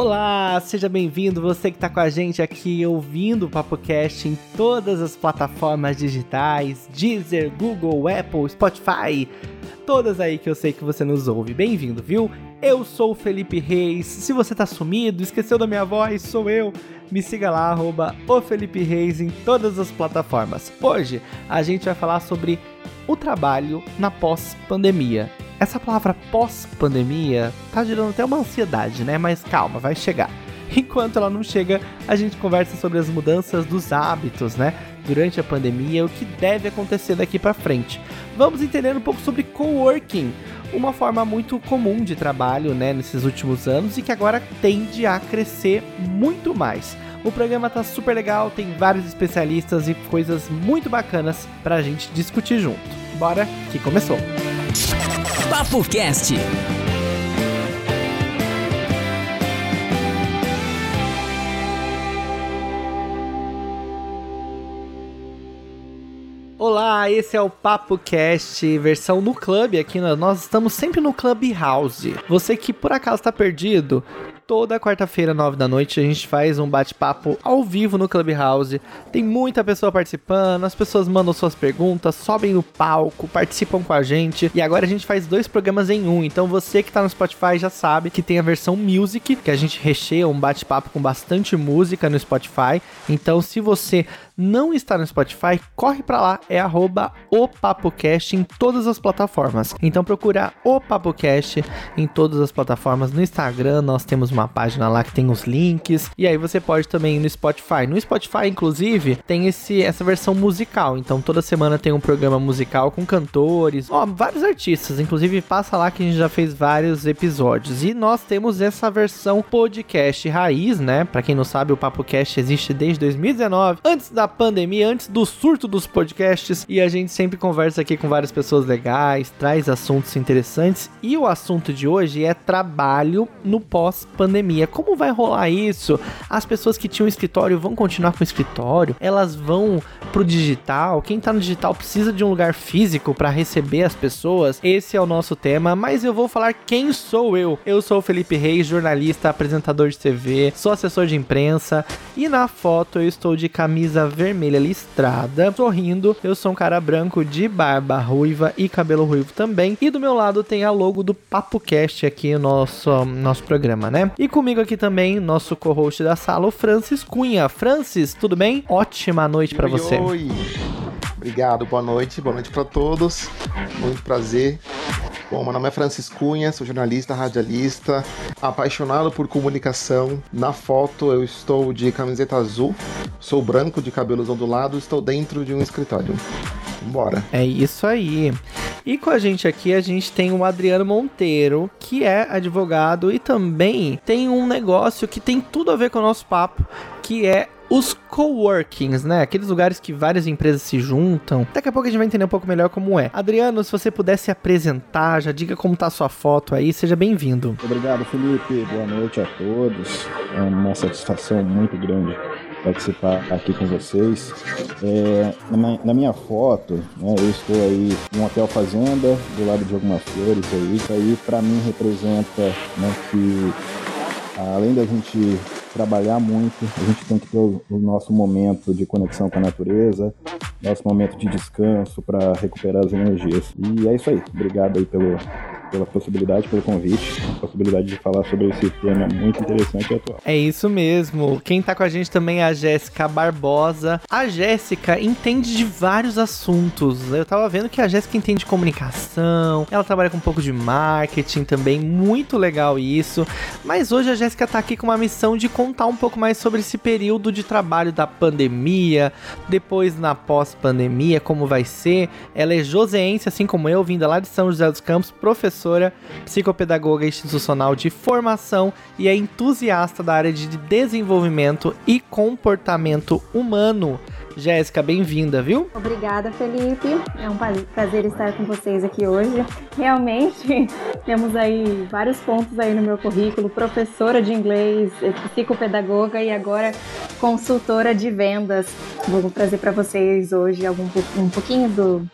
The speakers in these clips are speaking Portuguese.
Olá, seja bem-vindo, você que está com a gente aqui ouvindo o PapoCast em todas as plataformas digitais, Deezer, Google, Apple, Spotify, todas aí que eu sei que você nos ouve. Bem-vindo, viu? Eu sou o Felipe Reis. Se você tá sumido, esqueceu da minha voz, sou eu. Me siga lá, arroba o Felipe Reis em todas as plataformas. Hoje a gente vai falar sobre o trabalho na pós-pandemia. Essa palavra pós-pandemia tá gerando até uma ansiedade, né? Mas calma, vai chegar. Enquanto ela não chega, a gente conversa sobre as mudanças dos hábitos, né? Durante a pandemia, o que deve acontecer daqui para frente. Vamos entender um pouco sobre coworking, uma forma muito comum de trabalho, né, nesses últimos anos e que agora tende a crescer muito mais. O programa tá super legal, tem vários especialistas e coisas muito bacanas pra gente discutir junto. Bora que começou. Papo Cast. Olá, esse é o Papo Cast, versão no clube aqui. Nós estamos sempre no Clubhouse. Você que por acaso está perdido, toda quarta-feira, nove da noite, a gente faz um bate-papo ao vivo no Clubhouse. Tem muita pessoa participando, as pessoas mandam suas perguntas, sobem no palco, participam com a gente. E agora a gente faz dois programas em um. Então você que tá no Spotify já sabe que tem a versão Music, que a gente recheia um bate-papo com bastante música no Spotify. Então se você não está no Spotify, corre para lá, é arroba o PapoCast em todas as plataformas. Então procura o PapoCast em todas as plataformas. No Instagram nós temos uma página lá que tem os links. E aí você pode também ir no Spotify. No Spotify, inclusive, tem esse, essa versão musical. Então toda semana tem um programa musical com cantores, ó, vários artistas. Inclusive passa lá que a gente já fez vários episódios. E nós temos essa versão podcast raiz, né? Para quem não sabe, o PapoCast existe desde 2019, antes da pandemia, antes do surto dos podcasts, e a gente sempre conversa aqui com várias pessoas legais, traz assuntos interessantes, e o assunto de hoje é trabalho no pós-pandemia. Como vai rolar isso? As pessoas que tinham escritório vão continuar com o escritório? Elas vão pro digital? Quem tá no digital precisa de um lugar físico para receber as pessoas? Esse é o nosso tema, mas eu vou falar quem sou eu. Eu sou o Felipe Reis, jornalista, apresentador de TV, sou assessor de imprensa, e na foto eu estou de camisa vermelha listrada, sorrindo. Eu sou um cara branco de barba ruiva e cabelo ruivo também. E do meu lado tem a logo do PapoCast aqui, nosso, nosso programa, né? E comigo aqui também, nosso co-host da sala, o Francis Cunha. Francis, tudo bem? Ótima noite para você. Oi. Obrigado, boa noite, boa noite para todos. Muito prazer Bom, meu nome é Francis Cunha, sou jornalista, radialista, apaixonado por comunicação. Na foto eu estou de camiseta azul, sou branco, de cabelos ondulados, estou dentro de um escritório. Bora. É isso aí. E com a gente aqui a gente tem o Adriano Monteiro, que é advogado e também tem um negócio que tem tudo a ver com o nosso papo, que é os coworkings, né? Aqueles lugares que várias empresas se juntam. Daqui a pouco a gente vai entender um pouco melhor como é. Adriano, se você pudesse se apresentar, já diga como tá a sua foto aí, seja bem-vindo. Obrigado, Felipe. Boa noite a todos. É uma satisfação muito grande participar aqui com vocês. É, na, na, minha foto, né, eu estou aí em um hotel fazenda, do lado de algumas flores aí. Isso aí para mim representa né, que além da gente trabalhar muito, a gente tem que ter o, nosso momento de conexão com a natureza, nosso momento de descanso para recuperar as energias. E é isso aí. Obrigado aí pelo, pela possibilidade, pelo convite, a possibilidade de falar sobre esse tema muito interessante e atual. É isso mesmo. Quem tá com a gente também é a Jéssica Barbosa. A Jéssica entende de vários assuntos. Eu tava vendo que a Jéssica entende de comunicação, ela trabalha com um pouco de marketing também, muito legal isso. Mas hoje a Jéssica tá aqui com uma missão de contar um pouco mais sobre esse período de trabalho da pandemia, depois na pós-pandemia, como vai ser. Ela é joseense, assim como eu, vinda lá de São José dos Campos, professora psicopedagoga institucional de formação e é entusiasta da área de desenvolvimento e comportamento humano. Jéssica, bem-vinda, viu? Obrigada, Felipe. É um prazer estar com vocês aqui hoje. Realmente, temos aí vários pontos aí no meu currículo: professora de inglês, psicopedagoga e agora consultora de vendas. Vou trazer para vocês hoje algum um pouquinho do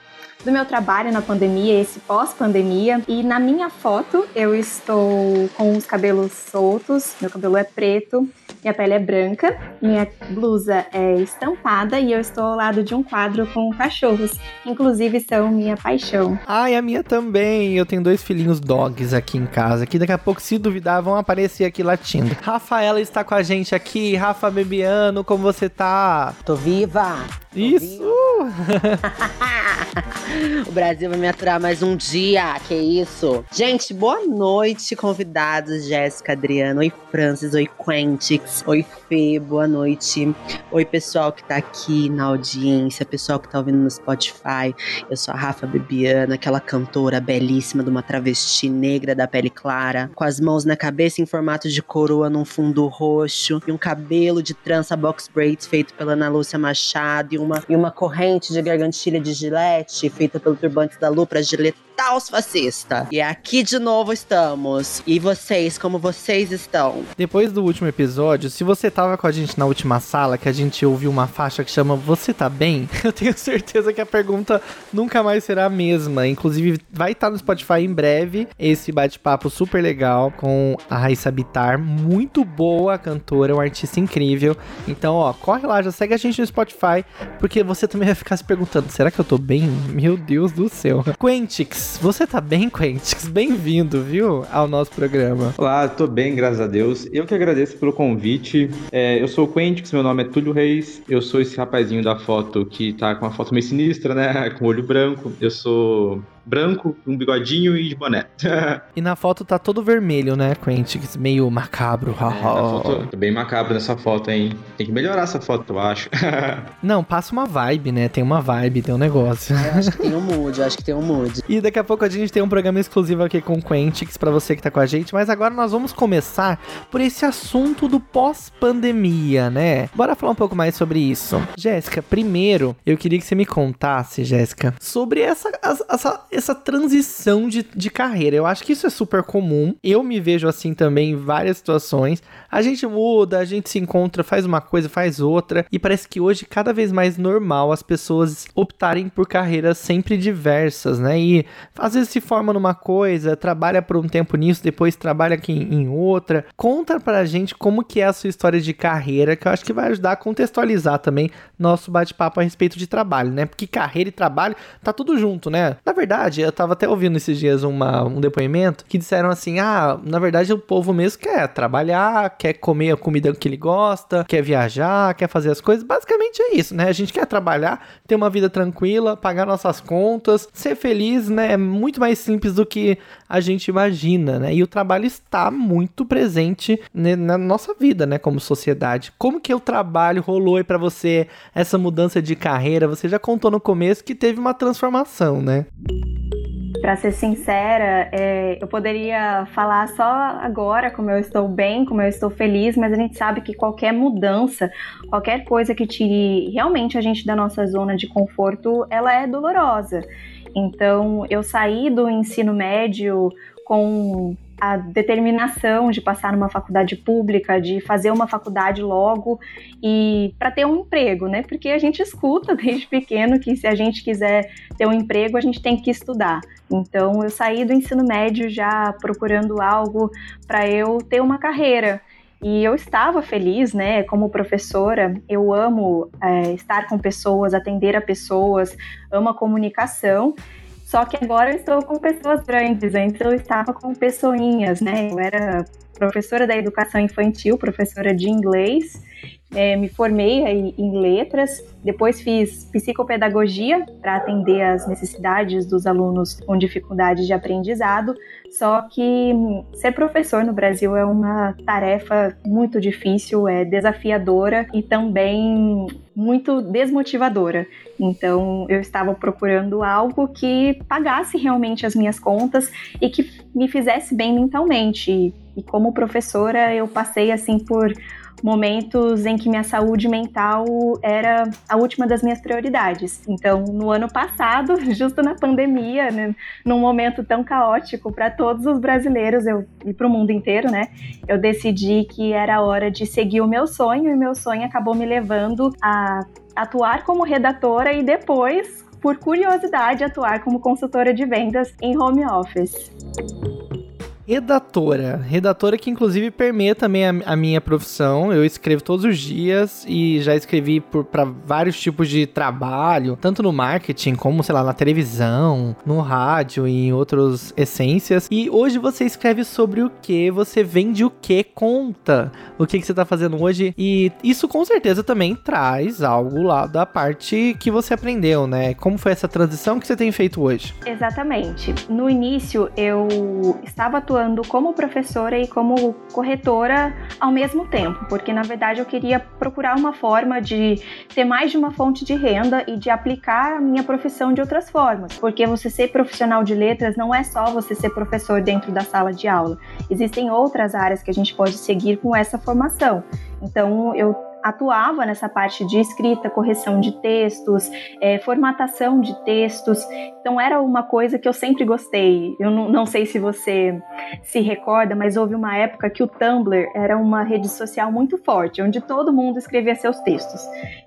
do meu trabalho na pandemia, esse pós-pandemia. E na minha foto eu estou com os cabelos soltos, meu cabelo é preto, minha pele é branca, minha blusa é estampada e eu estou ao lado de um quadro com cachorros, que inclusive são minha paixão. Ai, a minha também. Eu tenho dois filhinhos dogs aqui em casa, que daqui a pouco, se duvidar, vão aparecer aqui latindo. Rafaela está com a gente aqui. Rafa Bebiano, como você tá? Tô viva! Isso! o Brasil vai me aturar mais um dia, que isso? Gente, boa noite, convidados. Jéssica, Adriano, oi Francis, oi Quentix, oi Fê, boa noite. Oi pessoal que tá aqui na audiência, pessoal que tá ouvindo no Spotify. Eu sou a Rafa Bebiana, aquela cantora belíssima de uma travesti negra da pele clara, com as mãos na cabeça em formato de coroa num fundo roxo e um cabelo de trança box braids feito pela Ana Lúcia Machado e um uma, e uma corrente de gargantilha de gilete feita pelo turbante da Lu pra giletar os fascistas. E aqui de novo estamos. E vocês, como vocês estão? Depois do último episódio, se você tava com a gente na última sala, que a gente ouviu uma faixa que chama Você tá bem? Eu tenho certeza que a pergunta nunca mais será a mesma. Inclusive, vai estar no Spotify em breve esse bate-papo super legal com a Raíssa Bitar. Muito boa cantora, um artista incrível. Então, ó, corre lá, já segue a gente no Spotify porque você também vai ficar se perguntando: será que eu tô bem? Meu Deus do céu. Quentix, você tá bem, Quentix? Bem-vindo, viu, ao nosso programa. Olá, tô bem, graças a Deus. Eu que agradeço pelo convite. É, eu sou o Quentix, meu nome é Túlio Reis. Eu sou esse rapazinho da foto que tá com uma foto meio sinistra, né? Com olho branco. Eu sou branco, um bigodinho e de boné. e na foto tá todo vermelho, né, Quentix? Meio macabro. É, foto, tá bem macabro nessa foto, hein? Tem que melhorar essa foto, eu acho. Não, passa uma vibe, né? Tem uma vibe, tem um negócio. Eu acho que tem um mood, acho que tem um mood. E daqui a pouco a gente tem um programa exclusivo aqui com o Quentix pra você que tá com a gente, mas agora nós vamos começar por esse assunto do pós-pandemia, né? Bora falar um pouco mais sobre isso. Jéssica, primeiro, eu queria que você me contasse, Jéssica, sobre essa, essa essa transição de, de carreira. Eu acho que isso é super comum. Eu me vejo assim também em várias situações. A gente muda, a gente se encontra, faz uma coisa, faz outra. E parece que hoje cada vez mais normal as pessoas optarem por carreiras sempre diversas, né? E às vezes se forma numa coisa, trabalha por um tempo nisso, depois trabalha aqui em outra. Conta pra gente como que é a sua história de carreira, que eu acho que vai ajudar a contextualizar também nosso bate-papo a respeito de trabalho, né? Porque carreira e trabalho tá tudo junto, né? Na verdade, eu tava até ouvindo esses dias uma, um depoimento que disseram assim: ah, na verdade o povo mesmo quer trabalhar, quer comer a comida que ele gosta, quer viajar, quer fazer as coisas. Basicamente é isso, né? A gente quer trabalhar, ter uma vida tranquila, pagar nossas contas, ser feliz, né? É muito mais simples do que a gente imagina, né? E o trabalho está muito presente né, na nossa vida, né? Como sociedade. Como que o trabalho rolou aí para você, essa mudança de carreira? Você já contou no começo que teve uma transformação, né? Para ser sincera, é, eu poderia falar só agora como eu estou bem, como eu estou feliz, mas a gente sabe que qualquer mudança, qualquer coisa que tire realmente a gente da nossa zona de conforto, ela é dolorosa. Então, eu saí do ensino médio com a determinação de passar numa faculdade pública, de fazer uma faculdade logo e para ter um emprego, né? Porque a gente escuta desde pequeno que se a gente quiser ter um emprego, a gente tem que estudar. Então eu saí do ensino médio já procurando algo para eu ter uma carreira. E eu estava feliz, né? Como professora, eu amo é, estar com pessoas, atender a pessoas, amo a comunicação. Só que agora eu estou com pessoas grandes, antes eu estava com pessoinhas, né? Eu era professora da educação infantil, professora de inglês, é, me formei em, letras, depois fiz psicopedagogia para atender as necessidades dos alunos com dificuldade de aprendizado. Só que ser professor no Brasil é uma tarefa muito difícil, é desafiadora e também muito desmotivadora. Então eu estava procurando algo que pagasse realmente as minhas contas e que me fizesse bem mentalmente. E como professora eu passei assim por momentos em que minha saúde mental era a última das minhas prioridades. Então, no ano passado, justo na pandemia, né, num momento tão caótico para todos os brasileiros eu, e para o mundo inteiro, né, eu decidi que era hora de seguir o meu sonho e meu sonho acabou me levando a atuar como redatora e depois por curiosidade, atuar como consultora de vendas em home office redatora. Redatora que inclusive permeia também a, a, minha profissão. Eu escrevo todos os dias e já escrevi para vários tipos de trabalho, tanto no marketing como, sei lá, na televisão, no rádio e em outras essências. E hoje você escreve sobre o que, você vende o que, conta o que, que você tá fazendo hoje. E isso com certeza também traz algo lá da parte que você aprendeu, né? Como foi essa transição que você tem feito hoje? Exatamente. No início eu estava atuando atuando como professora e como corretora ao mesmo tempo, porque na verdade eu queria procurar uma forma de ter mais de uma fonte de renda e de aplicar a minha profissão de outras formas, porque você ser profissional de letras não é só você ser professor dentro da sala de aula, existem outras áreas que a gente pode seguir com essa formação. Então eu atuava nessa parte de escrita, correção de textos, é, formatação de textos. Então era uma coisa que eu sempre gostei. Eu não, não, sei se você se recorda, mas houve uma época que o Tumblr era uma rede social muito forte, onde todo mundo escrevia seus textos.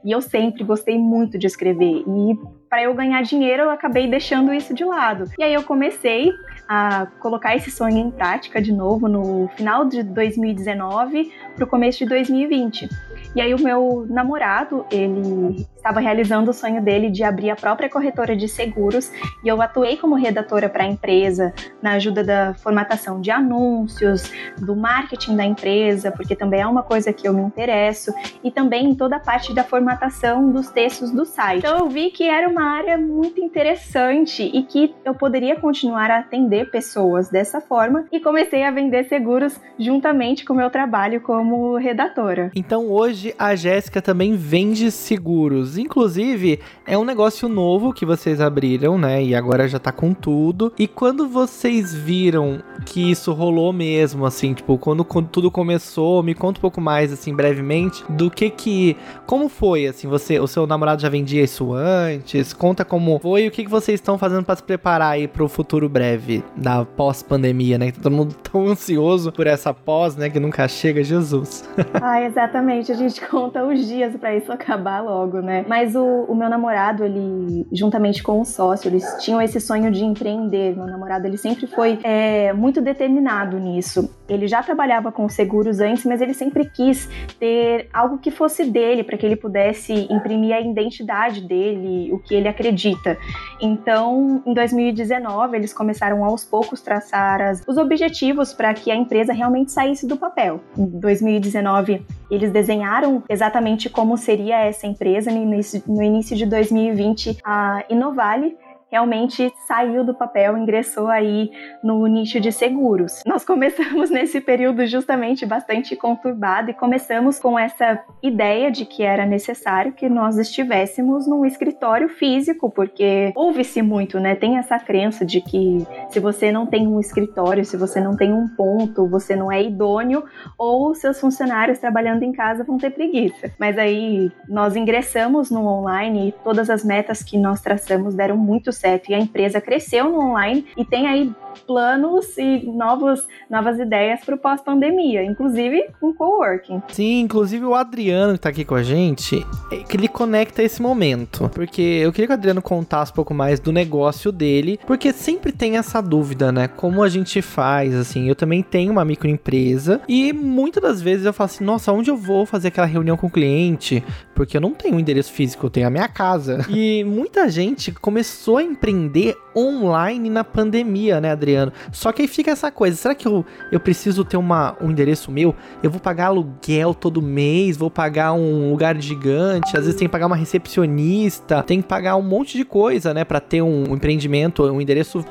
E eu sempre gostei muito de escrever. E para eu ganhar dinheiro, eu acabei deixando isso de lado. E aí eu comecei a colocar esse sonho em prática de novo no final de 2019 para o começo de 2020. E aí o meu namorado, ele estava realizando o sonho dele de abrir a própria corretora de seguros e eu atuei como redatora para a empresa na ajuda da formatação de anúncios, do marketing da empresa, porque também é uma coisa que eu me interesso, e também em toda a parte da formatação dos textos do site. Então eu vi que era uma área muito interessante e que eu poderia continuar a atender pessoas dessa forma e comecei a vender seguros juntamente com o meu trabalho como redatora. Então hoje a Jéssica também vende seguros Inclusive, é um negócio novo que vocês abriram, né? E agora já tá com tudo. E quando vocês viram que isso rolou mesmo, assim, tipo, quando, quando tudo começou, me conta um pouco mais, assim, brevemente, do que que. Como foi, assim, você, o seu namorado já vendia isso antes? Conta como foi e o que, que vocês estão fazendo para se preparar aí pro futuro breve da pós-pandemia, né? Todo mundo tão ansioso por essa pós, né? Que nunca chega, Jesus. ah, exatamente. Gente conta os dias para isso acabar logo, né? Mas o, o, meu namorado, ele, juntamente com o sócio, eles tinham esse sonho de empreender. Meu namorado, ele sempre foi é, muito determinado nisso. Ele já trabalhava com seguros antes, mas ele sempre quis ter algo que fosse dele, para que ele pudesse imprimir a identidade dele, o que ele acredita. Então, em 2019, eles começaram aos poucos traçar as, os objetivos para que a empresa realmente saísse do papel. Em 2019, eles desenharam exatamente como seria essa empresa no início de 2020, a Inovale realmente saiu do papel, ingressou aí no nicho de seguros. Nós começamos nesse período justamente bastante conturbado e começamos com essa ideia de que era necessário que nós estivéssemos num escritório físico, porque ouve-se muito, né? Tem essa crença de que se você não tem um escritório, se você não tem um ponto, você não é idôneo ou seus funcionários trabalhando em casa vão ter preguiça. Mas aí nós ingressamos no online e todas as metas que nós traçamos deram muito certo e a empresa cresceu no online e tem aí planos e novos, novas ideias para o pós-pandemia, inclusive um coworking. Sim, inclusive o Adriano que está aqui com a gente, é que ele conecta esse momento, porque eu queria que o Adriano contasse um pouco mais do negócio dele, porque sempre tem essa dúvida, né? Como a gente faz, assim, eu também tenho uma microempresa e muitas das vezes eu falo assim, nossa, onde eu vou fazer aquela reunião com o cliente? Porque eu não tenho um endereço físico, eu tenho a minha casa. E muita gente começou a empreender online na pandemia, né, Adriano? Só que aí fica essa coisa, será que eu, eu preciso ter uma, um endereço meu? Eu vou pagar aluguel todo mês, vou pagar um lugar gigante, às vezes tem que pagar uma recepcionista, tem que pagar um monte de coisa, né, para ter um empreendimento, um endereço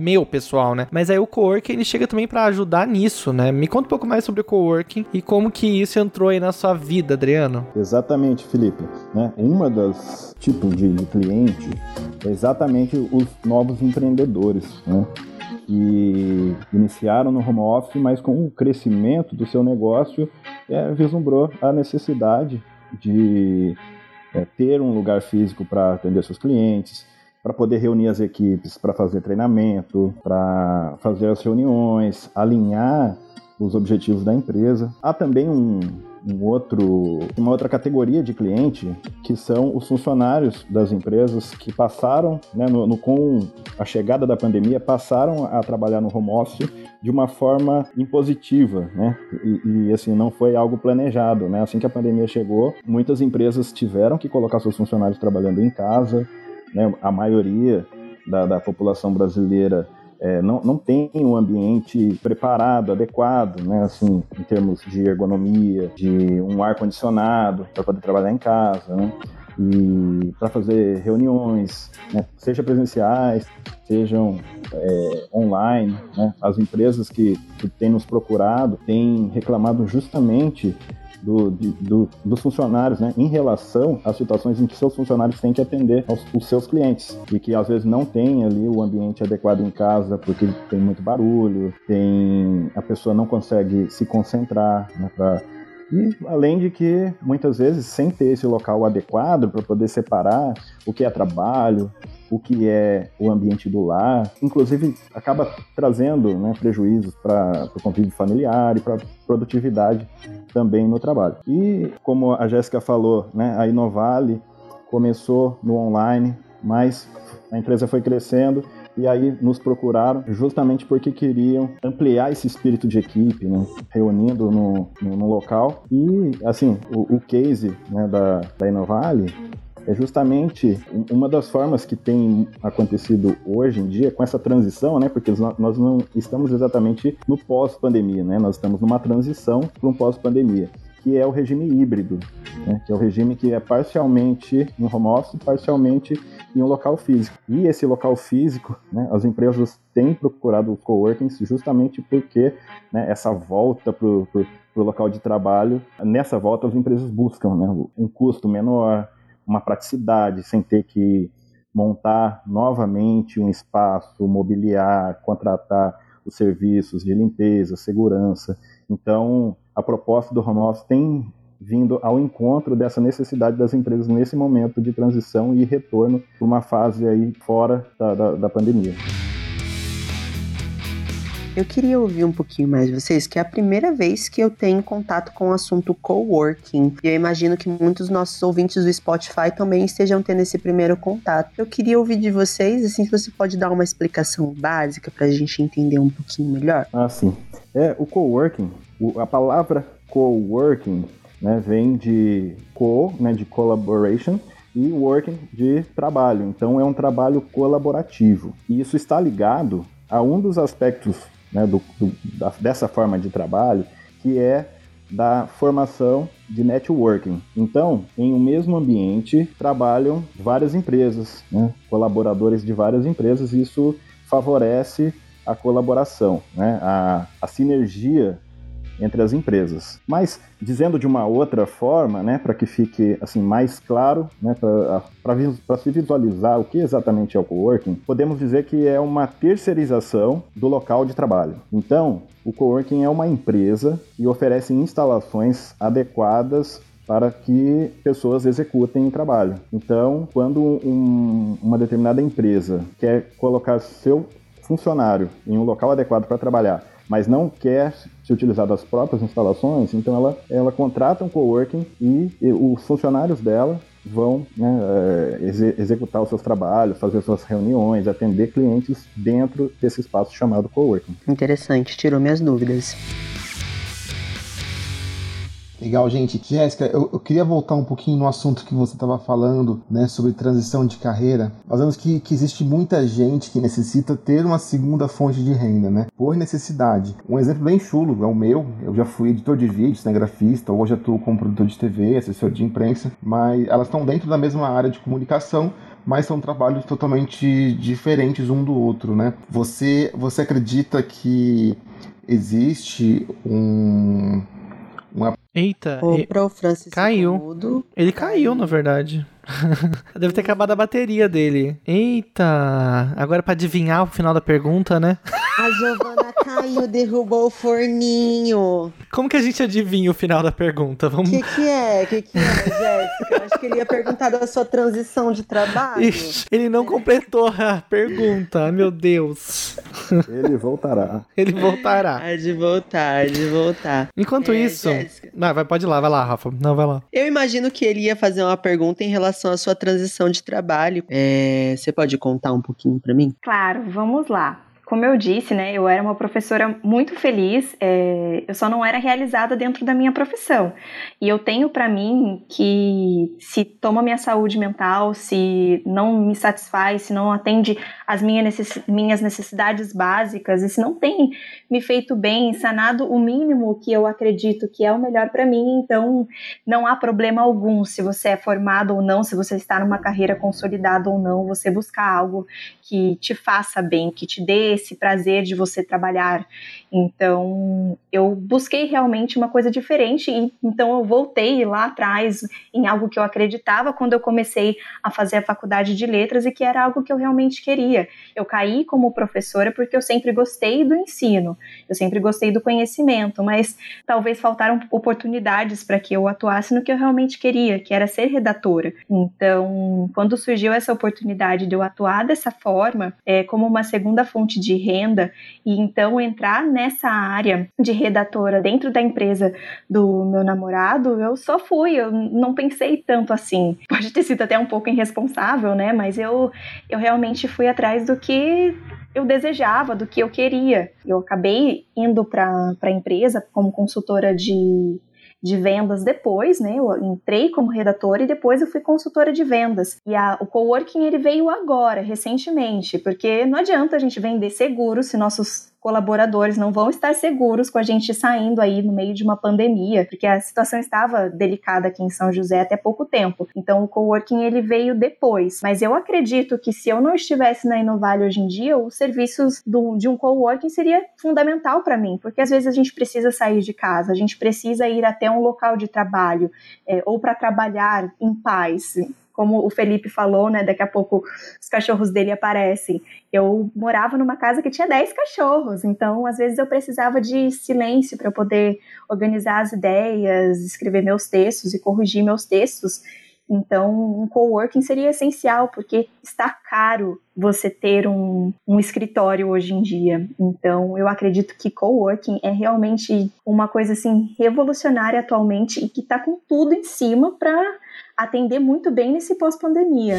meu pessoal, né? Mas aí o coworking ele chega também para ajudar nisso, né? Me conta um pouco mais sobre o coworking e como que isso entrou aí na sua vida, Adriano. Exatamente, Felipe. Né? Uma das tipos de cliente é exatamente os novos empreendedores, né? que iniciaram no home office, mas com o crescimento do seu negócio é, vislumbrou a necessidade de é, ter um lugar físico para atender seus clientes, para poder reunir as equipes, para fazer treinamento, para fazer as reuniões, alinhar os objetivos da empresa. Há também um, um outro, uma outra categoria de cliente, que são os funcionários das empresas que passaram, né, no, no, com a chegada da pandemia, passaram a trabalhar no home office de uma forma impositiva, né? E, e, assim, não foi algo planejado, né? Assim que a pandemia chegou, muitas empresas tiveram que colocar seus funcionários trabalhando em casa, né? A maioria da, da população brasileira é, não, não tem um ambiente preparado, adequado, né, assim, em termos de ergonomia, de um ar-condicionado para poder trabalhar em casa, né, e para fazer reuniões, né, seja presenciais, sejam é, online. Né, as empresas que, que têm nos procurado têm reclamado justamente do, do, dos funcionários, né, em relação às situações em que seus funcionários têm que atender aos, os seus clientes e que às vezes não tem ali o ambiente adequado em casa porque tem muito barulho, tem a pessoa não consegue se concentrar né, para e além de que muitas vezes sem ter esse local adequado para poder separar o que é trabalho, o que é o ambiente do lar, inclusive acaba trazendo né, prejuízos para o convívio familiar e para produtividade também no trabalho. E como a Jéssica falou, né, a Inovale começou no online, mas a empresa foi crescendo e aí nos procuraram justamente porque queriam ampliar esse espírito de equipe, né? reunindo no, no, no, local. E, assim, o, o case né, da, da Inovale é justamente uma das formas que tem acontecido hoje em dia com essa transição, né? Porque nós não estamos exatamente no pós-pandemia, né? Nós estamos numa transição para um pós-pandemia que é o regime híbrido, né? que é o regime que é parcialmente em home office, parcialmente em um local físico. E esse local físico, né, as empresas têm procurado os coworkings justamente porque né, essa volta para o local de trabalho, nessa volta as empresas buscam né, um custo menor, uma praticidade, sem ter que montar novamente um espaço, mobiliar, contratar os serviços de limpeza, segurança. Então, a proposta do home office tem vindo ao encontro dessa necessidade das empresas nesse momento de transição e retorno para uma fase aí fora da, da, da pandemia. Eu queria ouvir um pouquinho mais de vocês, que é a primeira vez que eu tenho contato com o assunto coworking. E eu imagino que muitos nossos ouvintes do Spotify também estejam tendo esse primeiro contato. Eu queria ouvir de vocês, assim, se você pode dar uma explicação básica para a gente entender um pouquinho melhor. Ah, sim. É, o coworking, a palavra coworking, né, vem de co, né, de collaboration, e working de trabalho. Então é um trabalho colaborativo. E isso está ligado a um dos aspectos né, do, do, da, dessa forma de trabalho, que é da formação de networking. Então, em um mesmo ambiente, trabalham várias empresas, né, colaboradores de várias empresas, e isso favorece a colaboração, né, a, a sinergia entre as empresas. Mas dizendo de uma outra forma, né, para que fique assim mais claro, né, para se visualizar o que exatamente é o coworking, podemos dizer que é uma terceirização do local de trabalho. Então, o coworking é uma empresa e oferece instalações adequadas para que pessoas executem o trabalho. Então, quando um, uma determinada empresa quer colocar seu funcionário em um local adequado para trabalhar mas não quer se utilizar das próprias instalações, então ela, ela contrata um coworking e, e os funcionários dela vão né, é, ex executar os seus trabalhos, fazer suas reuniões, atender clientes dentro desse espaço chamado coworking. Interessante, tirou minhas dúvidas. Legal, gente. Jéssica, eu, eu, queria voltar um pouquinho no assunto que você estava falando, né, sobre transição de carreira. Nós vemos que, que existe muita gente que necessita ter uma segunda fonte de renda, né, por necessidade. Um exemplo bem chulo é o meu. Eu já fui editor de vídeo, cinegrafista, hoje atuo como produtor de TV, assessor de imprensa, mas elas estão dentro da mesma área de comunicação, mas são trabalhos totalmente diferentes um do outro, né? Você, você acredita que existe um uma Eita, o Pro Francisco caiu. Mudo. Ele caiu, na verdade. Deve ter acabado a bateria dele. Eita, agora para adivinhar o final da pergunta, né? A Giovana caiu, derrubou o forninho. Como que a gente adivinha o final da pergunta? O Vamos. que, que é? O que, que é, Jéssica? Eu acho que ele ia perguntar da sua transição de trabalho. Ixi, ele não completou a pergunta. Meu Deus. Ele voltará. Ele voltará. Ah, de voltar, de voltar. Enquanto É, isso. Jéssica. Não, vai, pode ir lá, vai lá, Rafa. Não, vai lá. Eu imagino que ele ia fazer uma pergunta em relação à sua transição de trabalho. É, você pode contar um pouquinho pra mim? Claro, vamos lá. Como eu disse, né, eu era uma professora muito feliz, é, eu só não era realizada dentro da minha profissão. E eu tenho para mim que se toma minha saúde mental, se não me satisfaz, se não atende às minha necess- minhas necessidades básicas, e se não tem me feito bem, sanado o mínimo que eu acredito que é o melhor para mim, então não há problema algum se você é formado ou não, se você está numa carreira consolidada ou não, você buscar algo que te faça bem, que te dê esse prazer de você trabalhar. Então, eu busquei realmente uma coisa diferente e então eu voltei lá atrás em algo que eu acreditava quando eu comecei a fazer a faculdade de letras e que era algo que eu realmente queria. Eu caí como professora porque eu sempre gostei do ensino, eu sempre gostei do conhecimento, mas talvez faltaram oportunidades para que eu atuasse no que eu realmente queria, que era ser redatora. Então, quando surgiu essa oportunidade de eu atuar dessa forma, é, como uma segunda fonte de renda, e então entrar nessa área de redatora dentro da empresa do meu namorado, eu só fui, eu não pensei tanto assim. Pode ter sido até um pouco irresponsável, né? Mas eu, eu realmente fui atrás do que eu desejava, do que eu queria. Eu acabei indo para a empresa como consultora de de vendas depois, né? Eu entrei como redatora e depois eu fui consultora de vendas. E a, o coworking ele veio agora, recentemente, porque não adianta a gente vender seguro se nossos colaboradores não vão estar seguros com a gente saindo aí no meio de uma pandemia, porque a situação estava delicada aqui em São José até pouco tempo. Então o coworking ele veio depois, mas eu acredito que se eu não estivesse na Inovale hoje em dia, os serviços do, de um coworking seria fundamental para mim, porque às vezes a gente precisa sair de casa, a gente precisa ir até um local de trabalho é, ou para trabalhar em paz como o Felipe falou, né? Daqui a pouco os cachorros dele aparecem. Eu morava numa casa que tinha 10 cachorros, então às vezes eu precisava de silêncio para poder organizar as ideias, escrever meus textos e corrigir meus textos. Então, um coworking seria essencial, porque está caro você ter um, um escritório hoje em dia. Então, eu acredito que coworking é realmente uma coisa assim revolucionária atualmente e que está com tudo em cima para atender muito bem nesse pós-pandemia.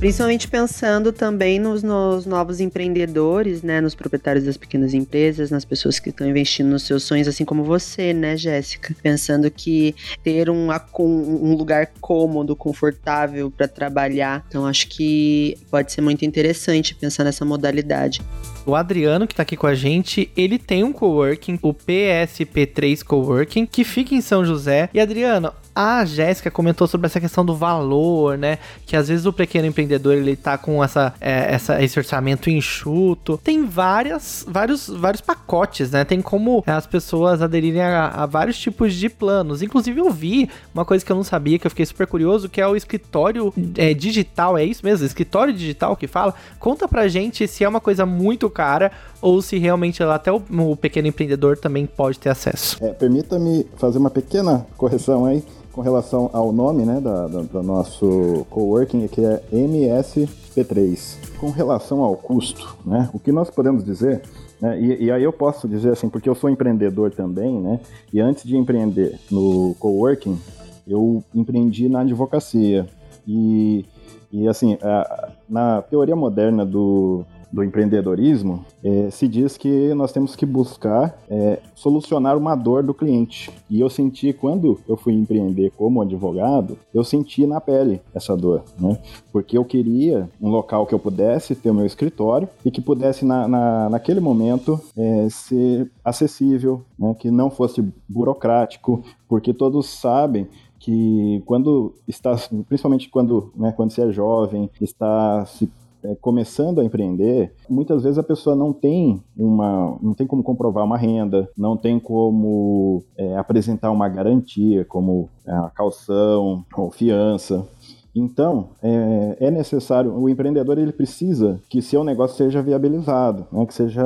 Principalmente pensando também nos, nos, novos empreendedores, né? Nos proprietários das pequenas empresas, nas pessoas que estão investindo nos seus sonhos, assim como você, né, Jéssica? Pensando que ter um, um lugar cômodo, confortável para trabalhar. Então, acho que pode ser muito interessante pensar nessa modalidade. O Adriano, que tá aqui com a gente, ele tem um coworking, o PSP3 Coworking, que fica em São José. E Adriano, a Jéssica comentou sobre essa questão do valor, né? Que às vezes o pequeno empreendedor ele tá com essa, é, essa, esse orçamento enxuto. Tem várias, vários, vários pacotes, né? Tem como as pessoas aderirem a, a vários tipos de planos. Inclusive, eu vi uma coisa que eu não sabia, que eu fiquei super curioso, que é o escritório é, digital. É isso mesmo? Escritório digital que fala? Conta pra gente se é uma coisa muito cara ou se realmente até o, o pequeno empreendedor também pode ter acesso. É, Permita-me fazer uma pequena correção aí com relação ao nome né, da, da, do nosso coworking, que é MSP3. Com relação ao custo, né, o que nós podemos dizer, né, e, e, aí eu posso dizer assim, porque eu sou empreendedor também, né, e antes de empreender no coworking, eu empreendi na advocacia. E, e assim, a, na teoria moderna do, do empreendedorismo, é, se diz que nós temos que buscar é, solucionar uma dor do cliente. E eu senti, quando eu fui empreender como advogado, eu senti na pele essa dor, né? Porque eu queria um local que eu pudesse ter o meu escritório e que pudesse, na, na, naquele momento, é, ser acessível, né? que não fosse burocrático, porque todos sabem que quando está, principalmente quando, né, quando você é jovem, está se é, começando a empreender, muitas vezes a pessoa não tem uma, não tem como comprovar uma renda, não tem como é, apresentar uma garantia, como a calção ou fiança. Então, é, é, necessário, o empreendedor ele precisa que seu negócio seja viabilizado, né, que seja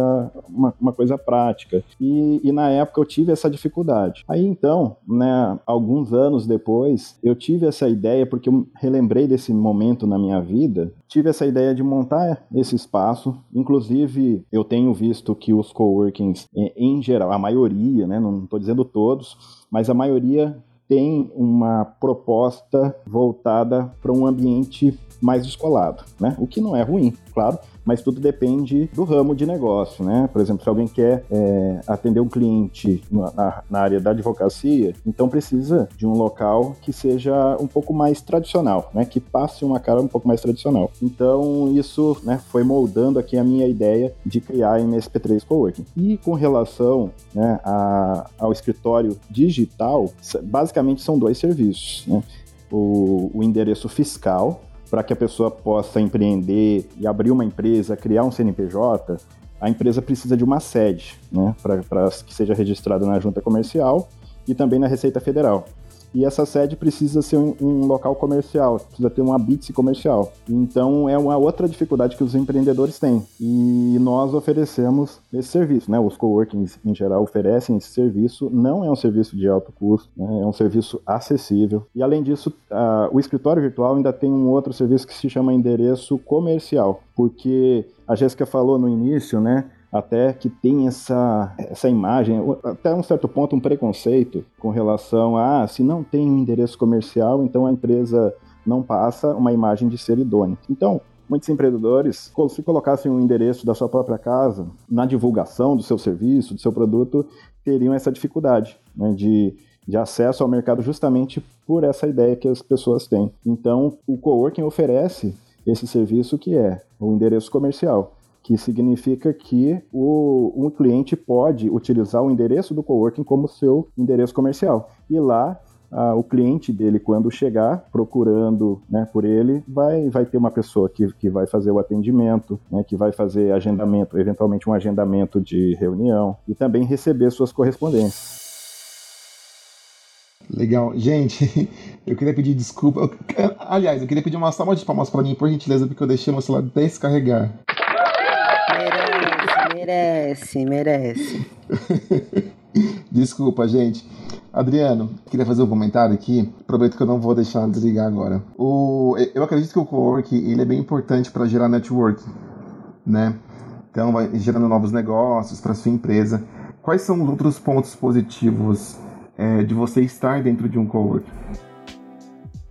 uma, uma coisa prática. E, e, na época eu tive essa dificuldade. Aí então, né, alguns anos depois, eu tive essa ideia, porque eu relembrei desse momento na minha vida, tive essa ideia de montar esse espaço. Inclusive, eu tenho visto que os coworkings, em geral, a maioria, né, não estou dizendo todos, mas a maioria tem uma proposta voltada para um ambiente mais descolado, né? O que não é ruim, claro, mas tudo depende do ramo de negócio, né? Por exemplo, se alguém quer é, atender um cliente na, na, área da advocacia, então precisa de um local que seja um pouco mais tradicional, né? Que passe uma cara um pouco mais tradicional. Então, isso né, foi moldando aqui a minha ideia de criar a MSP3 Coworking. E com relação né, a, ao escritório digital, basicamente são dois serviços, né? O, o endereço fiscal, para que a pessoa possa empreender e abrir uma empresa, criar um CNPJ, a empresa precisa de uma sede, né, para que seja registrada na junta comercial e também na Receita Federal. E essa sede precisa ser um, um local comercial, precisa ter uma BITS comercial. Então é uma outra dificuldade que os empreendedores têm. E nós oferecemos esse serviço, né? Os coworkings em geral oferecem esse serviço. Não é um serviço de alto custo, né? é um serviço acessível. E além disso, uh, o escritório virtual ainda tem um outro serviço que se chama endereço comercial, porque a Jéssica falou no início, né? Até que tem essa, essa imagem, até um certo ponto, um preconceito com relação a ah, se não tem um endereço comercial, então a empresa não passa uma imagem de ser idônea. Então, muitos empreendedores, se colocassem um endereço da sua própria casa na divulgação do seu serviço, do seu produto, teriam essa dificuldade né, de, de acesso ao mercado justamente por essa ideia que as pessoas têm. Então, o coworking oferece esse serviço que é o endereço comercial que significa que o, um cliente pode utilizar o endereço do coworking como seu endereço comercial. E lá o cliente dele, quando chegar procurando né, por ele, vai, vai ter uma pessoa que, que vai fazer o atendimento, né, que vai fazer agendamento, eventualmente um agendamento de reunião, e também receber suas correspondências. Legal. Gente, eu queria pedir desculpa. aliás, eu queria pedir uma salva de palmas para mim, por gentileza, porque eu deixei meu celular descarregar. Merece, merece. Desculpa, gente. Adriano, queria fazer um comentário aqui. Prometo que eu não vou deixar desligar agora. O, eu acredito que o co-work ele é bem importante para gerar network, né? Então, vai gerando novos negócios para sua empresa. Quais são os outros pontos positivos é, de você estar dentro de um co-work?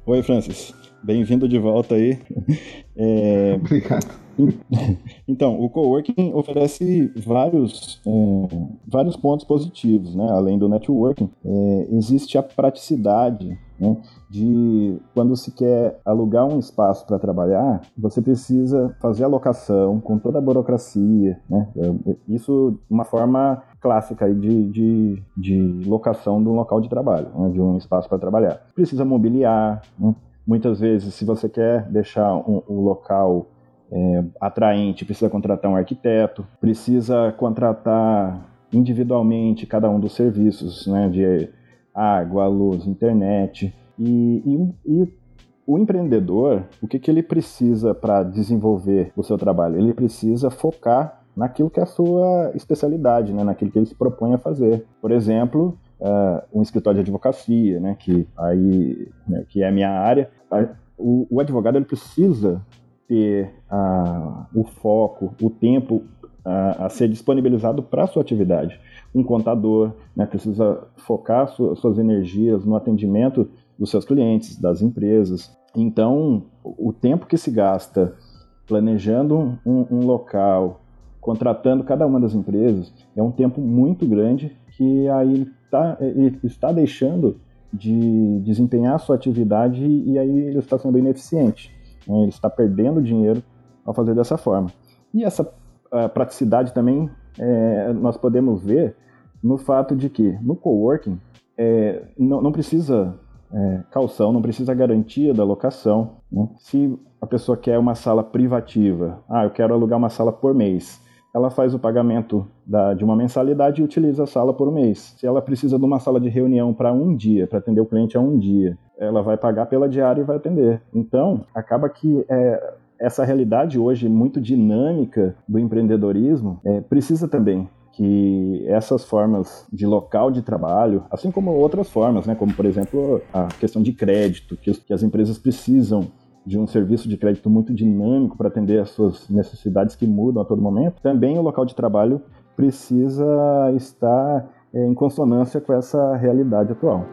Oi, Francis. Bem-vindo de volta aí. É... Obrigado. Então, o coworking oferece vários, é, vários pontos positivos, né? Além do networking, é, existe a praticidade né? de quando se quer alugar um espaço para trabalhar, você precisa fazer a locação com toda a burocracia, né? É, isso uma forma clássica de, de, de locação de um local de trabalho, né? de um espaço para trabalhar. Precisa mobiliar, né? Muitas vezes, se você quer deixar o um, um local é, atraente, precisa contratar um arquiteto, precisa contratar individualmente cada um dos serviços, né, de água, luz, internet. E, e, e o empreendedor, o que, que ele precisa para desenvolver o seu trabalho? Ele precisa focar naquilo que é a sua especialidade, né, naquilo que ele se propõe a fazer. Por exemplo, uh, um escritório de advocacia, né, que aí né, que é a minha área, o, o advogado ele precisa ter uh, o foco, o tempo uh, a ser disponibilizado para a sua atividade. Um contador né, precisa focar su suas energias no atendimento dos seus clientes, das empresas. Então, o tempo que se gasta planejando um, um local, contratando cada uma das empresas, é um tempo muito grande que aí tá, ele está deixando de desempenhar a sua atividade e aí ele está sendo ineficiente. Né? Ele está perdendo dinheiro ao fazer dessa forma. E essa praticidade também é, nós podemos ver no fato de que no coworking é, não, não, precisa é, calção, não precisa garantia da locação. Né? Se a pessoa quer uma sala privativa, ah, eu quero alugar uma sala por mês, ela faz o pagamento da, de uma mensalidade e utiliza a sala por mês. Se ela precisa de uma sala de reunião para um dia, para atender o cliente a um dia, ela vai pagar pela diária e vai atender. Então, acaba que é, essa realidade hoje muito dinâmica do empreendedorismo é, precisa também que essas formas de local de trabalho, assim como outras formas, né, como por exemplo a questão de crédito, que, que as empresas precisam de um serviço de crédito muito dinâmico para atender as suas necessidades que mudam a todo momento, também o local de trabalho precisa estar é, em consonância com essa realidade atual.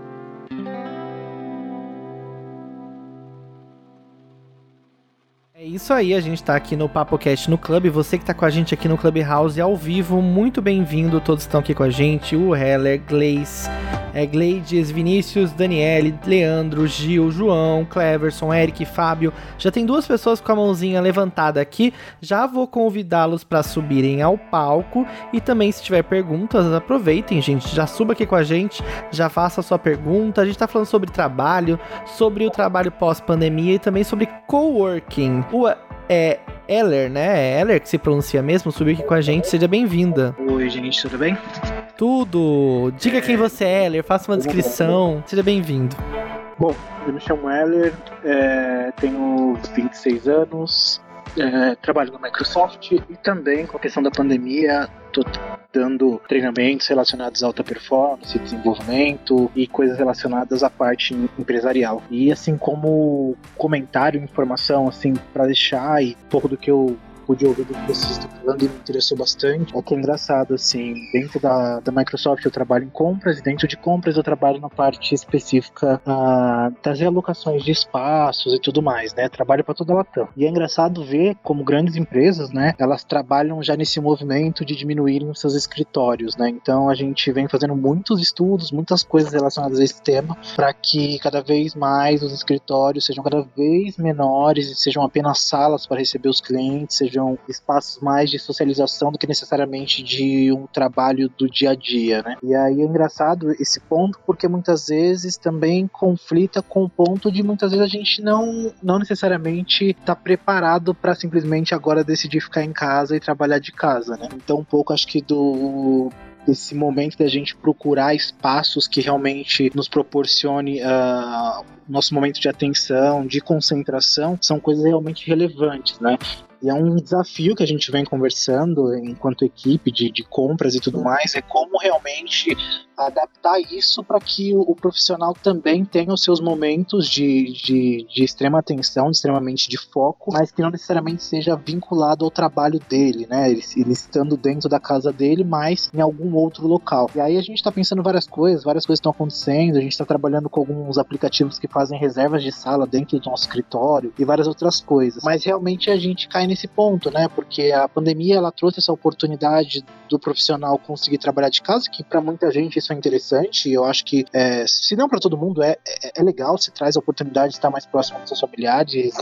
É isso aí, a gente tá aqui no PapoCast no Clube. Você que tá com a gente aqui no Clubhouse ao vivo, muito bem-vindo. Todos estão aqui com a gente. O Heller, Gleice, é, Gleides, Vinícius, Daniele, Leandro, Gil, João, Cleverson, Eric, Fábio. Já tem duas pessoas com a mãozinha levantada aqui. Já vou convidá-los para subirem ao palco. E também, se tiver perguntas, aproveitem, gente. Já suba aqui com a gente, já faça a sua pergunta. A gente tá falando sobre trabalho, sobre o trabalho pós-pandemia e também sobre coworking. O é Eller, né? É Eller que se pronuncia mesmo, subiu aqui com a gente. Seja bem-vinda. Oi, gente, tudo bem? Tudo! Diga quem você é, Eller, faça uma descrição. Seja bem-vindo. Bom, eu me chamo Eller, é, tenho 26 anos, é, trabalho na Microsoft e também com a questão da pandemia, estou dando treinamentos relacionados à alta performance, desenvolvimento e coisas relacionadas à parte empresarial. E assim como comentário, informação assim para deixar e um pouco do que eu pude ouvir do que vocês estão falando e me interessou bastante. É que é engraçado, assim, dentro da, da Microsoft eu trabalho em compras e dentro de compras eu trabalho na parte específica uh, das realocações de espaços e tudo mais, né? Trabalho para toda a Latam. E é engraçado ver como grandes empresas, né, elas trabalham já nesse movimento de diminuírem seus escritórios, né? Então a gente vem fazendo muitos estudos, muitas coisas relacionadas a esse tema para que cada vez mais os escritórios sejam cada vez menores e sejam apenas salas para receber os clientes, sejam sejam espaços mais de socialização do que necessariamente de um trabalho do dia a dia, né? E aí é engraçado esse ponto porque muitas vezes também conflita com o ponto de muitas vezes a gente não, não necessariamente tá preparado para simplesmente agora decidir ficar em casa e trabalhar de casa, né? Então um pouco acho que do desse momento da gente procurar espaços que realmente nos proporcione uh, nosso momento de atenção, de concentração, são coisas realmente relevantes, né? E é um desafio que a gente vem conversando enquanto equipe de, de compras e tudo mais, é como realmente adaptar isso para que o, o, profissional também tenha os seus momentos de, de, de, extrema atenção, extremamente de foco, mas que não necessariamente seja vinculado ao trabalho dele, né? Ele, ele estando dentro da casa dele, mas em algum outro local. E aí a gente está pensando várias coisas, várias coisas estão acontecendo, a gente está trabalhando com alguns aplicativos que fazem reservas de sala dentro do nosso escritório e várias outras coisas. Mas realmente a gente cai nesse ponto, né? Porque a pandemia ela trouxe essa oportunidade do profissional conseguir trabalhar de casa, que para muita gente isso é interessante. Eu acho que, é, se não para todo mundo, é, é, é, legal, se traz a oportunidade de estar mais próximo dos seus familiares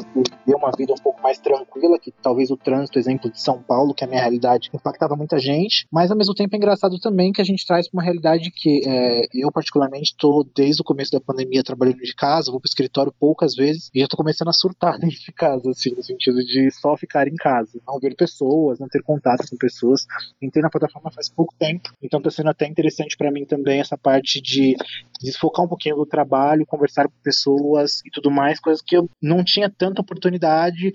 ter uma vida um pouco mais tranquila, que talvez o trânsito, exemplo de São Paulo, que é a minha realidade, impactava muita gente. Mas ao mesmo tempo é engraçado também que a gente traz uma realidade que é, eu, particularmente, estou desde o começo da pandemia trabalhando de casa, vou para o escritório poucas vezes e já estou começando a surtar dentro de casa, assim, no sentido de só ficar em casa, não ver pessoas, não ter contato com pessoas. Entrei na plataforma faz pouco tempo, então está sendo até interessante para mim também essa parte de desfocar um pouquinho do trabalho, conversar com pessoas e tudo mais, coisas que eu não tinha tanta oportunidade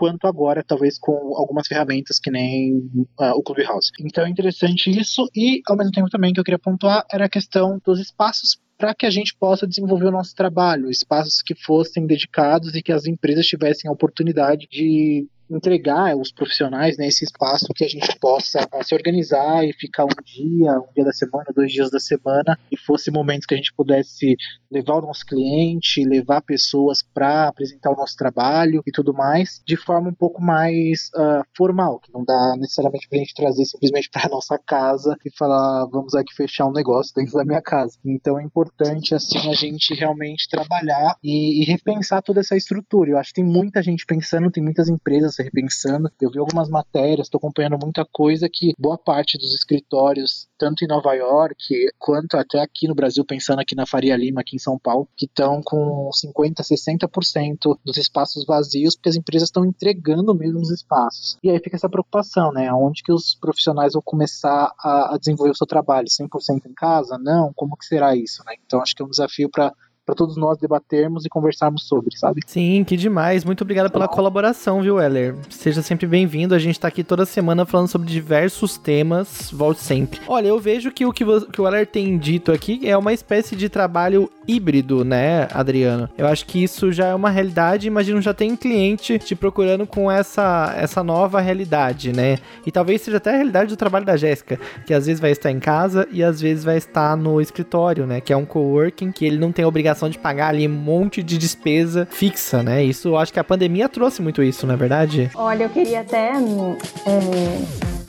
quanto agora, talvez com algumas ferramentas que nem uh, o Clubhouse. Então é interessante isso, e ao mesmo tempo também que eu queria pontuar era a questão dos espaços para que a gente possa desenvolver o nosso trabalho, espaços que fossem dedicados e que as empresas tivessem a oportunidade de entregar os profissionais né, espaço que a gente possa uh, se organizar e ficar um dia, um dia da semana, dois dias da semana, e fosse momentos que a gente pudesse levar o nosso cliente, levar pessoas para apresentar o nosso trabalho e tudo mais, de forma um pouco mais uh, formal, que não dá necessariamente para a gente trazer simplesmente para nossa casa e falar, vamos aqui fechar um negócio dentro da minha casa. Então é importante assim a gente realmente trabalhar e, e repensar toda essa estrutura. Eu acho que tem muita gente pensando, tem muitas empresas repensando. Eu vi algumas matérias, estou acompanhando muita coisa que boa parte dos escritórios, tanto em Nova York quanto até aqui no Brasil, pensando aqui na Faria Lima, aqui em São Paulo, que estão com 50, 60% dos espaços vazios, porque as empresas estão entregando mesmo os espaços. E aí fica essa preocupação, né? Onde que os profissionais vão começar a, a desenvolver o seu trabalho? 100% em casa? Não? Como que será isso, né? Então acho que é um desafio para para todos nós debatermos e conversarmos sobre, sabe? Sim, que demais. Muito obrigado pela colaboração, viu, Heller? Seja sempre bem-vindo. A gente tá aqui toda semana falando sobre diversos temas. Volte sempre. Olha, eu vejo que o que, que o Heller tem dito aqui é uma espécie de trabalho híbrido, né, Adriano? Eu acho que isso já é uma realidade. Imagino já tem cliente te procurando com essa, essa nova realidade, né? E talvez seja até a realidade do trabalho da Jéssica, que às vezes vai estar em casa e às vezes vai estar no escritório, né? Que é um coworking, que ele não tem obrigação obrigação de pagar ali um monte de despesa fixa, né? Isso, acho que a pandemia trouxe muito isso, não é verdade? Olha, eu queria até, é,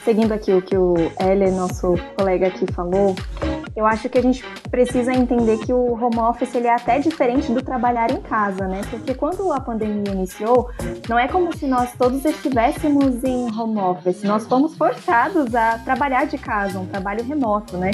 seguindo aqui o que o Heller, nosso colega aqui, falou, eu acho que a gente precisa entender que o home office ele é até diferente do trabalhar em casa, né? Porque quando a pandemia iniciou, não é como se nós todos estivéssemos em home office, nós fomos forçados a trabalhar de casa, um trabalho remoto, né?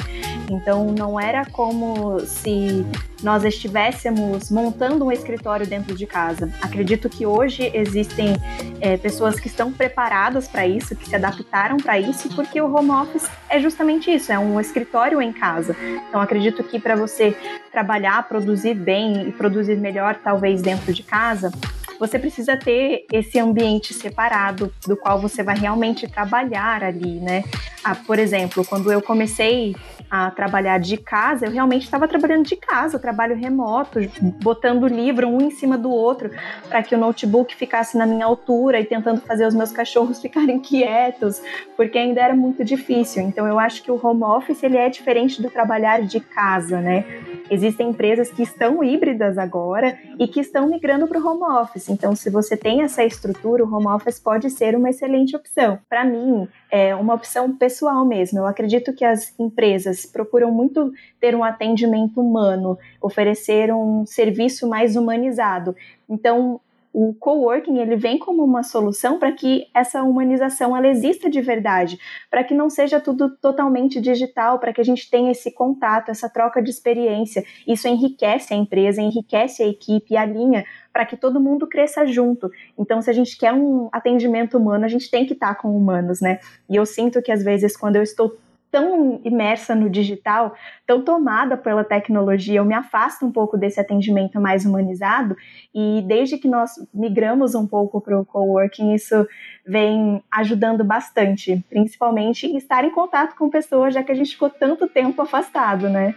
Então não era como se nós estivéssemos montando um escritório dentro de casa. Acredito que hoje existem é, pessoas que estão preparadas para isso, que se adaptaram para isso, porque o home office é justamente isso, é um escritório em casa. Então acredito que para você trabalhar, produzir bem e produzir melhor, talvez dentro de casa, você precisa ter esse ambiente separado do qual você vai realmente trabalhar ali, né? Ah, por exemplo, quando eu comecei a trabalhar de casa, eu realmente estava trabalhando de casa, trabalho remoto, botando livro um em cima do outro, para que o notebook ficasse na minha altura e tentando fazer os meus cachorros ficarem quietos, porque ainda era muito difícil. Então eu acho que o home office ele é diferente do trabalhar de casa, né? Existem empresas que estão híbridas agora e que estão migrando para o home office. Então, se você tem essa estrutura, o home office pode ser uma excelente opção. Para mim, é uma opção pessoal mesmo. Eu acredito que as empresas procuram muito ter um atendimento humano, oferecer um serviço mais humanizado. Então, o coworking ele vem como uma solução para que essa humanização ela exista de verdade, para que não seja tudo totalmente digital, para que a gente tenha esse contato, essa troca de experiência. Isso enriquece a empresa, enriquece a equipe, alinha para que todo mundo cresça junto. Então, se a gente quer um atendimento humano, a gente tem que estar com humanos, né? E eu sinto que às vezes quando eu estou tão imersa no digital, tão tomada pela tecnologia, eu me afasto um pouco desse atendimento mais humanizado e desde que nós migramos um pouco para o coworking, isso vem ajudando bastante, principalmente estar em contato com pessoas, já que a gente ficou tanto tempo afastado, né?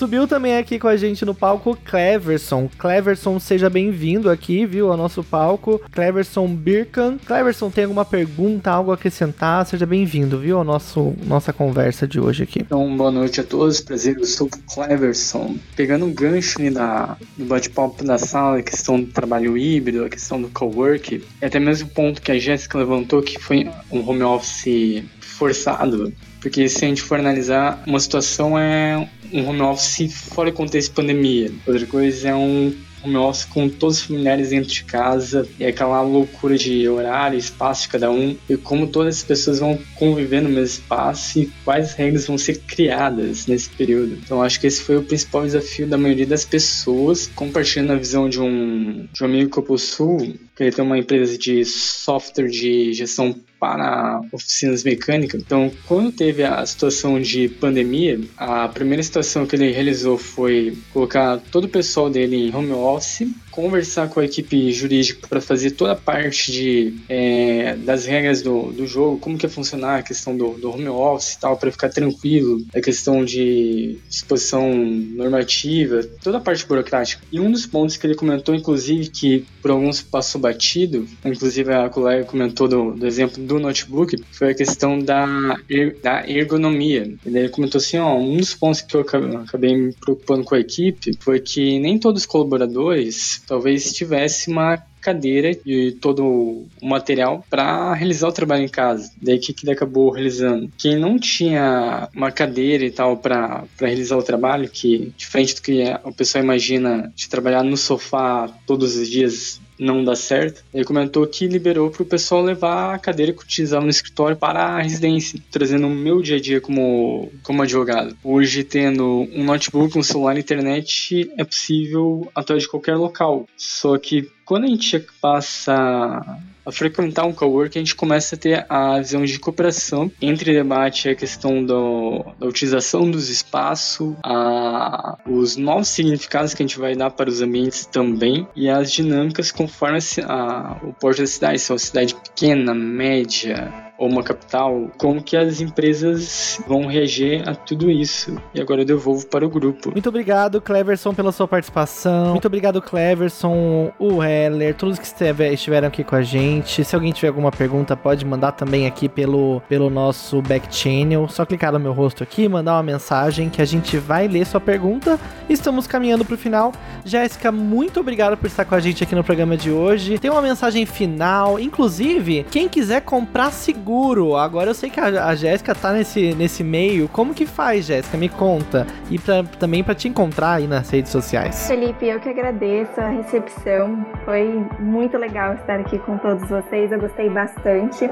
Subiu também aqui com a gente no palco Cleverson. Cleverson, seja bem-vindo aqui, viu, ao nosso palco. Cleverson Birkan. Cleverson, tem alguma pergunta, algo a acrescentar? Seja bem-vindo, viu, ao nosso nossa conversa de hoje aqui. Então, boa noite a todos. Prazer, eu sou o Cleverson. Pegando um gancho da, do bate-papo da sala, a questão do trabalho híbrido, a questão do co-work, é até mesmo o ponto que a Jéssica levantou, que foi um home office forçado. Porque se a gente for analisar, uma situação é um home office fora do contexto de pandemia. Outra coisa é um home office com todos os familiares dentro de casa e aquela loucura de horário, espaço de cada um e como todas as pessoas vão conviver no mesmo espaço e quais regras vão ser criadas nesse período. Então acho que esse foi o principal desafio da maioria das pessoas, compartilhando a visão de um, de um amigo que eu possuo, que ele tem uma empresa de software de gestão para oficinas mecânicas. Então, quando teve a situação de pandemia, a primeira situação que ele realizou foi colocar todo o pessoal dele em home office conversar com a equipe jurídica para fazer toda a parte de, é, das regras do, do jogo, como que ia funcionar a questão do, do home office e tal, para ficar tranquilo, a questão de disposição normativa, toda a parte burocrática. E um dos pontos que ele comentou, inclusive, que por alguns passou batido, inclusive a colega comentou do, do exemplo do notebook, foi a questão da, er, da ergonomia. Ele comentou assim, ó, um dos pontos que eu acabei me preocupando com a equipe foi que nem todos os colaboradores talvez tivesse uma cadeira e todo o material para realizar o trabalho em casa. Daí que ele acabou realizando? Quem não tinha uma cadeira e tal para realizar o trabalho, que diferente do que o pessoal imagina de trabalhar no sofá todos os dias não dá certo, ele comentou que liberou para o pessoal levar a cadeira que utilizava no escritório para a residência, trazendo o meu dia a dia como, como advogado. Hoje, tendo um notebook, um celular e internet, é possível atuar de qualquer local. Só que quando a gente passa a frequentar um cowork, a gente começa a ter a visão de cooperação entre debate a questão do, da utilização dos espaços, a, os novos significados que a gente vai dar para os ambientes também e as dinâmicas conforme a, a, o porte da cidade, se é uma cidade pequena, média, ou uma capital, como que as empresas vão reagir a tudo isso. E agora eu devolvo para o grupo. Muito obrigado, Cleverson, pela sua participação. Muito obrigado, Cleverson, o Heller, todos que estiveram aqui com a gente. Se alguém tiver alguma pergunta, pode mandar também aqui pelo, pelo nosso back channel. Só clicar no meu rosto aqui, mandar uma mensagem que a gente vai ler sua pergunta. Estamos caminhando para o final. Jéssica, muito obrigado por estar com a gente aqui no programa de hoje. Tem uma mensagem final, inclusive, quem quiser comprar seguro seguro. Agora eu sei que a, a Jéssica tá nesse, nesse meio. Como que faz, Jéssica? Me conta. E pra, também para te encontrar aí nas redes sociais. Felipe, eu que agradeço a recepção. Foi muito legal estar aqui com todos vocês. Eu gostei bastante.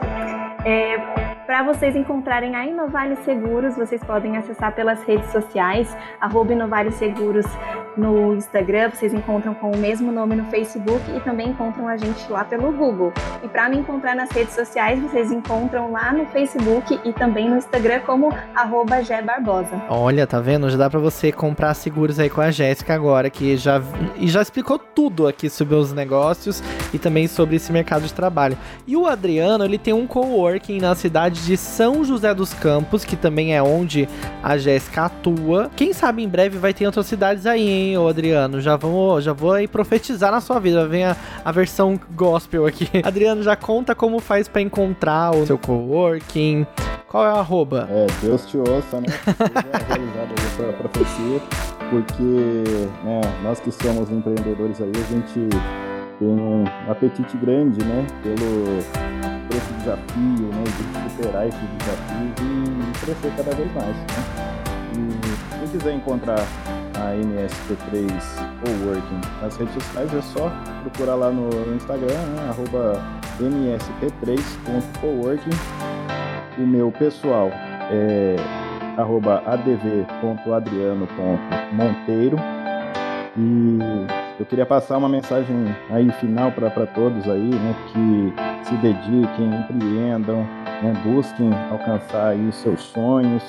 É, para vocês encontrarem a Inovale Seguros, vocês podem acessar pelas redes sociais, arroba Inovale Seguros no Instagram, vocês encontram com o mesmo nome no Facebook e também encontram a gente lá pelo Google. E para me encontrar nas redes sociais, vocês encontram lá no Facebook e também no Instagram como arroba Barbosa. Olha, tá vendo? Já dá para você comprar seguros aí com a Jéssica agora, que já, e já explicou tudo aqui sobre os negócios e também sobre esse mercado de trabalho. E o Adriano, ele tem um coworking na cidade de São José dos Campos, que também é onde a Jéssica atua. Quem sabe em breve vai ter outras cidades aí, hein, ô Adriano? Já, vamos, já vou aí profetizar na sua vida. Vem a, a versão gospel aqui. Adriano, já conta como faz para encontrar o seu coworking. Qual é o arroba? É, Deus te ouça, né? é realizado aí pra profecia, porque né, nós que somos empreendedores aí, a gente tem um apetite grande, né, pelo por esse desafio, né, de superar esses desafios e crescer cada vez mais. Né? E quem quiser encontrar a MSP3 Coworking nas redes sociais é só procurar lá no Instagram, né, arroba msp3.coworking. O meu pessoal é adv.adriano.monteiro e eu queria passar uma mensagem aí final para todos aí, né, que se dediquem, empreendam, né, busquem alcançar aí seus sonhos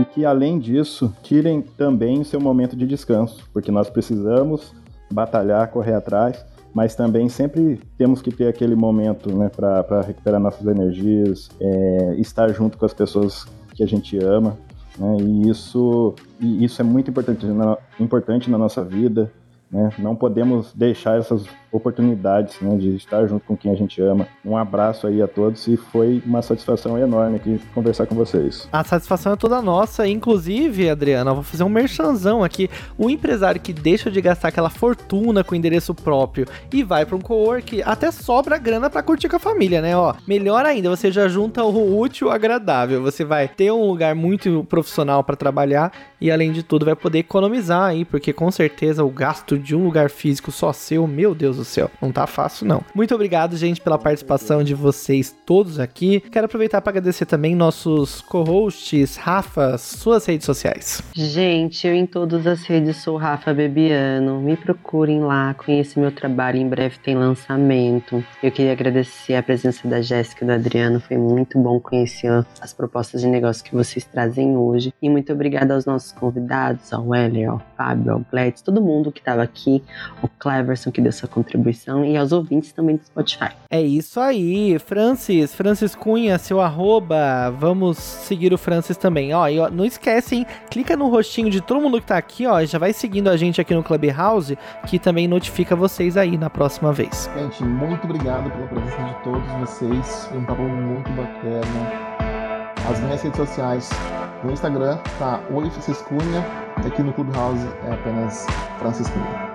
e que além disso tirem também seu momento de descanso, porque nós precisamos batalhar, correr atrás, mas também sempre temos que ter aquele momento né, para recuperar nossas energias, é, estar junto com as pessoas que a gente ama, né, e isso, e isso é muito importante na, importante na nossa vida. Né? Não podemos deixar essas oportunidades né, de estar junto com quem a gente ama. Um abraço aí a todos e foi uma satisfação enorme aqui conversar com vocês. A satisfação é toda nossa, inclusive, Adriana, vou fazer um merchanzão aqui. O empresário que deixa de gastar aquela fortuna com endereço próprio e vai para um co-work, até sobra grana para curtir com a família, né? Ó, melhor ainda, você já junta o útil ao agradável. Você vai ter um lugar muito profissional para trabalhar e além de tudo vai poder economizar aí, porque com certeza o gasto de um lugar físico só seu, meu Deus do céu, não tá fácil não. Muito obrigado, gente, pela participação de vocês todos aqui. Quero aproveitar para agradecer também nossos co-hosts, Rafa, suas redes sociais. Gente, eu em todas as redes sou Rafa Bebiano. Me procurem lá, conheçam meu trabalho, em breve tem lançamento. Eu queria agradecer a presença da Jéssica e do Adriano, foi muito bom conhecer as propostas de negócio que vocês trazem hoje. E muito obrigada aos nossos convidados, ao Weller, ao Fábio, ao Gladys, todo mundo que estava aqui, o Cleverson que deu sua contribuição contribuição e aos ouvintes também do Spotify. É isso aí, Francis, Francis Cunha, seu arroba, vamos seguir o Francis também, ó, e ó, não esquecem, clica no rostinho de todo mundo que tá aqui, ó, já vai seguindo a gente aqui no Clubhouse, que também notifica vocês aí na próxima vez. Gente, muito obrigado pela presença de todos vocês, foi um papo muito bacana. As minhas redes sociais, no Instagram tá Oi Francis Cunha, aqui no Clubhouse é apenas Francis Cunha.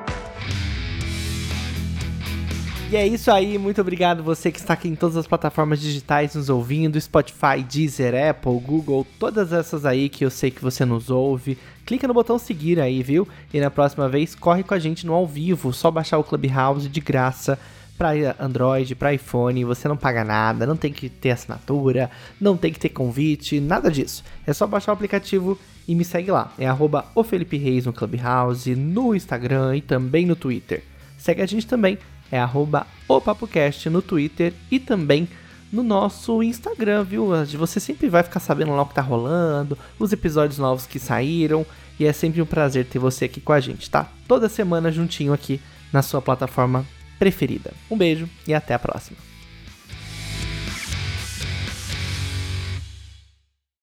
E é isso aí, muito obrigado você que está aqui em todas as plataformas digitais nos ouvindo, Spotify, Deezer, Apple, Google, todas essas aí que eu sei que você nos ouve. Clica no botão seguir aí, viu? E na próxima vez corre com a gente no ao vivo, só baixar o Clubhouse de graça para Android, para iPhone, você não paga nada, não tem que ter assinatura, não tem que ter convite, nada disso. É só baixar o aplicativo e me segue lá. É arroba no Clubhouse, no Instagram e também no Twitter. Segue a gente também é arroba o PapoCast no Twitter e também no nosso Instagram, viu? Você sempre vai ficar sabendo lá o que tá rolando, os episódios novos que saíram, e é sempre um prazer ter você aqui com a gente, tá? Toda semana juntinho aqui na sua plataforma preferida. Um beijo e até a próxima.